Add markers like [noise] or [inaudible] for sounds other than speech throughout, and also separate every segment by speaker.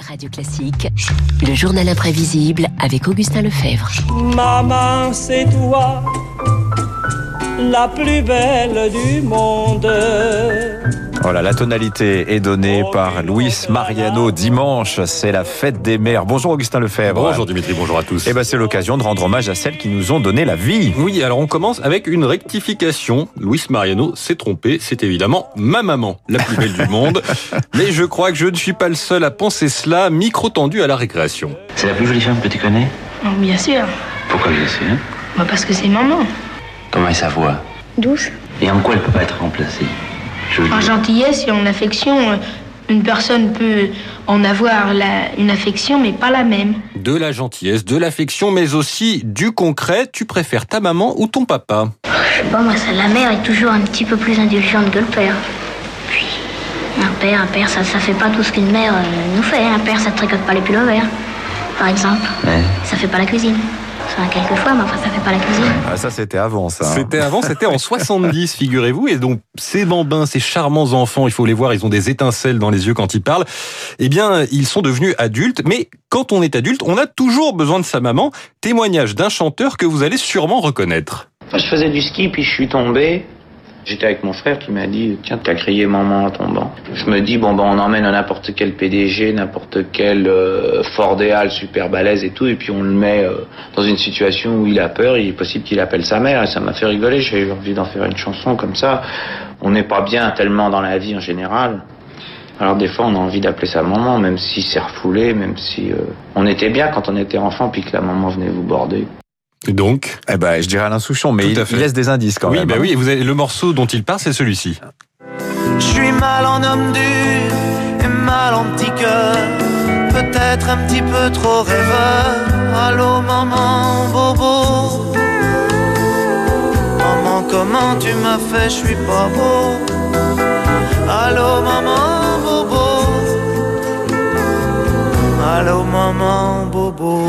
Speaker 1: Radio Classique, le journal imprévisible avec Augustin Lefebvre.
Speaker 2: Maman, c'est toi, la plus belle du monde.
Speaker 3: Voilà, la tonalité est donnée par Luis Mariano. Dimanche, c'est la fête des mères. Bonjour Augustin Lefebvre.
Speaker 4: Bonjour Dimitri, bonjour à tous.
Speaker 3: Eh ben, c'est l'occasion de rendre hommage à celles qui nous ont donné la vie.
Speaker 4: Oui, alors on commence avec une rectification. Luis Mariano s'est trompé. C'est évidemment ma maman, la plus belle du monde. [laughs] Mais je crois que je ne suis pas le seul à penser cela. Micro tendu à la récréation.
Speaker 5: C'est la plus jolie femme que tu connais?
Speaker 6: Oh, Bien sûr.
Speaker 5: Pourquoi bien sûr
Speaker 6: Bah, parce que c'est maman.
Speaker 5: Comment est sa voix?
Speaker 6: Douce.
Speaker 5: Et en quoi elle peut pas être remplacée?
Speaker 6: En
Speaker 5: dire,
Speaker 6: gentillesse et en affection, euh, une personne peut en avoir la- une affection, mais pas la même.
Speaker 4: De la gentillesse, de l'affection, mais aussi du concret. Tu préfères ta maman ou ton papa?
Speaker 7: Je sais pas, moi, ça, la mère est toujours un petit peu plus indulgente que le père. Puis, un père, un père, ça, ça fait pas tout ce qu'une mère euh, nous fait. Un père, ça tricote pas les pulls verts, par exemple.
Speaker 5: Ouais.
Speaker 7: Ça fait pas la cuisine. Ça, quelquefois, mais enfin, ça fait pas la cuisine.
Speaker 3: Ah, ça, c'était avant, ça. hein.
Speaker 4: C'était avant, c'était en 70, [laughs] figurez-vous. Et donc, ces bambins, ces charmants enfants, il faut les voir, ils ont des étincelles dans les yeux quand ils parlent. Eh bien, ils sont devenus adultes. Mais quand on est adulte, on a toujours besoin de sa maman. Témoignage d'un chanteur que vous allez sûrement reconnaître.
Speaker 5: Moi, je faisais du ski, puis je suis tombé. J'étais avec mon frère qui m'a dit Tiens, t'as crié maman en tombant. Je me dis Bon, ben, on emmène n'importe quel PDG, n'importe quel euh, Fordéal super balèze et tout, et puis on le met euh, dans une situation où il a peur. Il est possible qu'il appelle sa mère, et ça m'a fait rigoler. J'ai eu envie d'en faire une chanson comme ça. On n'est pas bien tellement dans la vie en général. Alors des fois on a envie d'appeler sa maman, même si c'est refoulé, même si euh, on était bien quand on était enfant, puis que la maman venait vous border.
Speaker 4: Et donc,
Speaker 3: Eh ben, je dirais Alain Souchon, mais il, il laisse des indices quand
Speaker 4: oui,
Speaker 3: même.
Speaker 4: bah
Speaker 3: hein.
Speaker 4: oui, vous avez le morceau dont il parle, c'est celui-ci.
Speaker 8: Je suis mal en homme dur et mal en petit cœur. Peut-être un petit peu trop rêveur. Allô maman, bobo. Maman, comment tu m'as fait, je suis pas beau. Allô maman, bobo. Allô maman, bobo.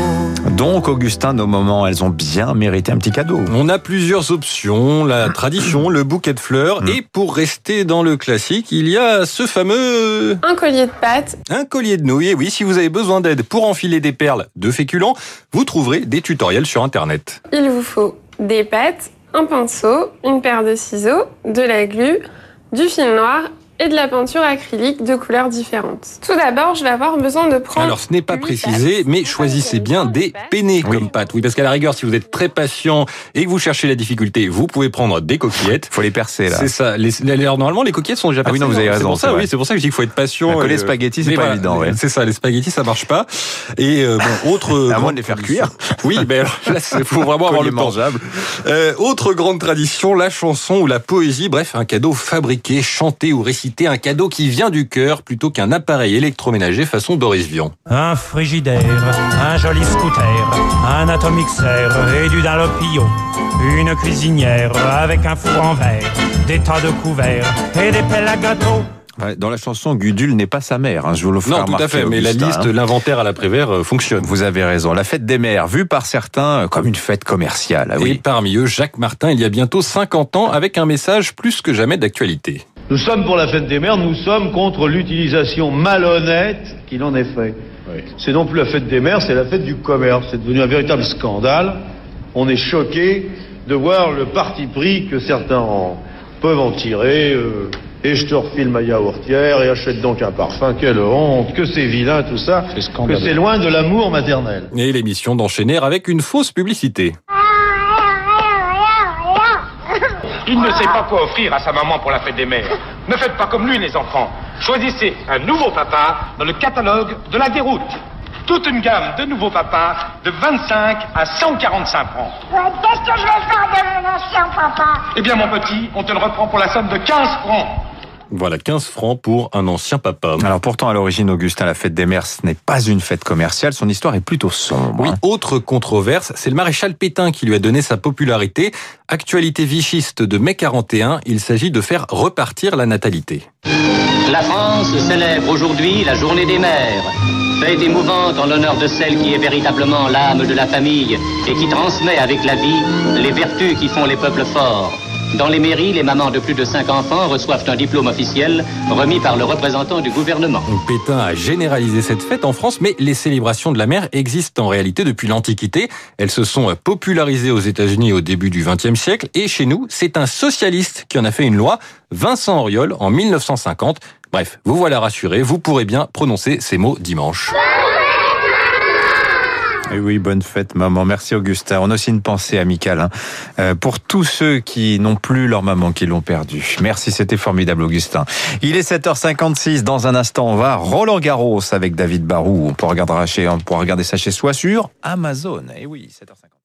Speaker 3: Donc, Augustin, nos moments, elles ont bien mérité un petit cadeau.
Speaker 4: On a plusieurs options, la [coughs] tradition, le bouquet de fleurs,
Speaker 3: Mm.
Speaker 4: et pour rester dans le classique, il y a ce fameux
Speaker 9: Un collier de pâtes,
Speaker 4: Un collier de nouilles, et oui, si vous avez besoin d'aide pour enfiler des perles de féculents, vous trouverez des tutoriels sur Internet.
Speaker 9: il vous faut des pâtes, un pinceau, une paire de ciseaux, de la glu, du fil noir et de la peinture acrylique de couleurs différentes. Tout d'abord, je vais avoir besoin de prendre...
Speaker 4: Alors, ce n'est pas précisé,
Speaker 9: pâtes.
Speaker 4: mais choisissez bien des peinés comme pâtes. Oui, parce qu'à la rigueur, si vous êtes très patient et que vous cherchez la difficulté, vous pouvez prendre des coquillettes.
Speaker 3: Faut les percer, là.
Speaker 4: C'est ça. Les, normalement, les coquillettes sont déjà
Speaker 3: Ah oui, non,
Speaker 4: percées.
Speaker 3: vous avez
Speaker 4: C'est
Speaker 3: raison,
Speaker 4: pour ça,
Speaker 3: c'est
Speaker 4: oui, c'est pour ça que je dis qu'il faut être patient.
Speaker 3: Bah, que les
Speaker 4: euh,
Speaker 3: spaghettis, c'est pas évident, ouais.
Speaker 4: C'est ça, les spaghettis, ça marche pas. Et euh, bon, [laughs] autre.
Speaker 3: À moins de les faire
Speaker 4: tradition-
Speaker 3: cuire.
Speaker 4: Oui, mais alors, là, il faut vraiment [laughs] avoir le temps.
Speaker 3: mangeable.
Speaker 4: Euh, autre grande tradition, la chanson ou la poésie, bref, un cadeau fabriqué, chanté ou récité, un cadeau qui vient du cœur plutôt qu'un appareil électroménager façon Boris Vian.
Speaker 10: Un frigidaire, un joli scooter, un atomixer et du Dunlopillon. Une cuisinière avec un four en verre, des tas de couverts et des pelles à gâteau.
Speaker 3: Dans la chanson, Gudule n'est pas sa mère. hein, je vous le
Speaker 4: Non, tout à fait, mais la liste,
Speaker 3: hein.
Speaker 4: l'inventaire à l'après-vert euh, fonctionne.
Speaker 3: Vous avez raison. La fête des mères, vue par certains euh, comme une fête commerciale. Ah
Speaker 4: Et
Speaker 3: oui.
Speaker 4: parmi eux, Jacques Martin, il y a bientôt 50 ans, avec un message plus que jamais d'actualité.
Speaker 11: Nous sommes pour la fête des mères, nous sommes contre l'utilisation malhonnête qu'il en est fait. C'est non plus la fête des mères, c'est la fête du commerce. C'est devenu un véritable scandale. On est choqué de voir le parti pris que certains en- peuvent en tirer. euh, et je te refile ma yaourtière et achète donc un parfum. Quelle honte, que c'est vilain tout ça, que c'est loin de l'amour maternel.
Speaker 4: Et l'émission d'enchaîner avec une fausse publicité.
Speaker 12: Il ne sait pas quoi offrir à sa maman pour la fête des mères. Ne faites pas comme lui, les enfants. Choisissez un nouveau papa dans le catalogue de la déroute. Toute une gamme de nouveaux papas de 25 à 145 francs.
Speaker 7: Qu'est-ce que je vais faire de mon ancien papa?
Speaker 12: Eh bien, mon petit, on te le reprend pour la somme de 15 francs.
Speaker 4: Voilà, 15 francs pour un ancien papa.
Speaker 3: Alors pourtant, à l'origine, Augustin, la fête des mères, ce n'est pas une fête commerciale. Son histoire est plutôt sombre.
Speaker 4: Oui,
Speaker 3: hein.
Speaker 4: autre controverse, c'est le maréchal Pétain qui lui a donné sa popularité. Actualité vichiste de mai 41, il s'agit de faire repartir la natalité.
Speaker 13: La France célèbre aujourd'hui la journée des mères. Fête émouvante en l'honneur de celle qui est véritablement l'âme de la famille et qui transmet avec la vie les vertus qui font les peuples forts. Dans les mairies, les mamans de plus de 5 enfants reçoivent un diplôme officiel remis par le représentant du gouvernement.
Speaker 4: Pétain a généralisé cette fête en France, mais les célébrations de la mère existent en réalité depuis l'Antiquité. Elles se sont popularisées aux États-Unis au début du XXe siècle et chez nous, c'est un socialiste qui en a fait une loi, Vincent Auriol, en 1950. Bref, vous voilà rassuré, vous pourrez bien prononcer ces mots dimanche.
Speaker 3: Et oui, bonne fête, maman. Merci, Augustin. On a aussi une pensée amicale hein, euh, pour tous ceux qui n'ont plus leur maman, qui l'ont perdue. Merci, c'était formidable, Augustin. Il est 7h56. Dans un instant, on va Roland Garros avec David Barou. On pourra regarder, regarder ça chez soi sur Amazon. Et oui, 7h50.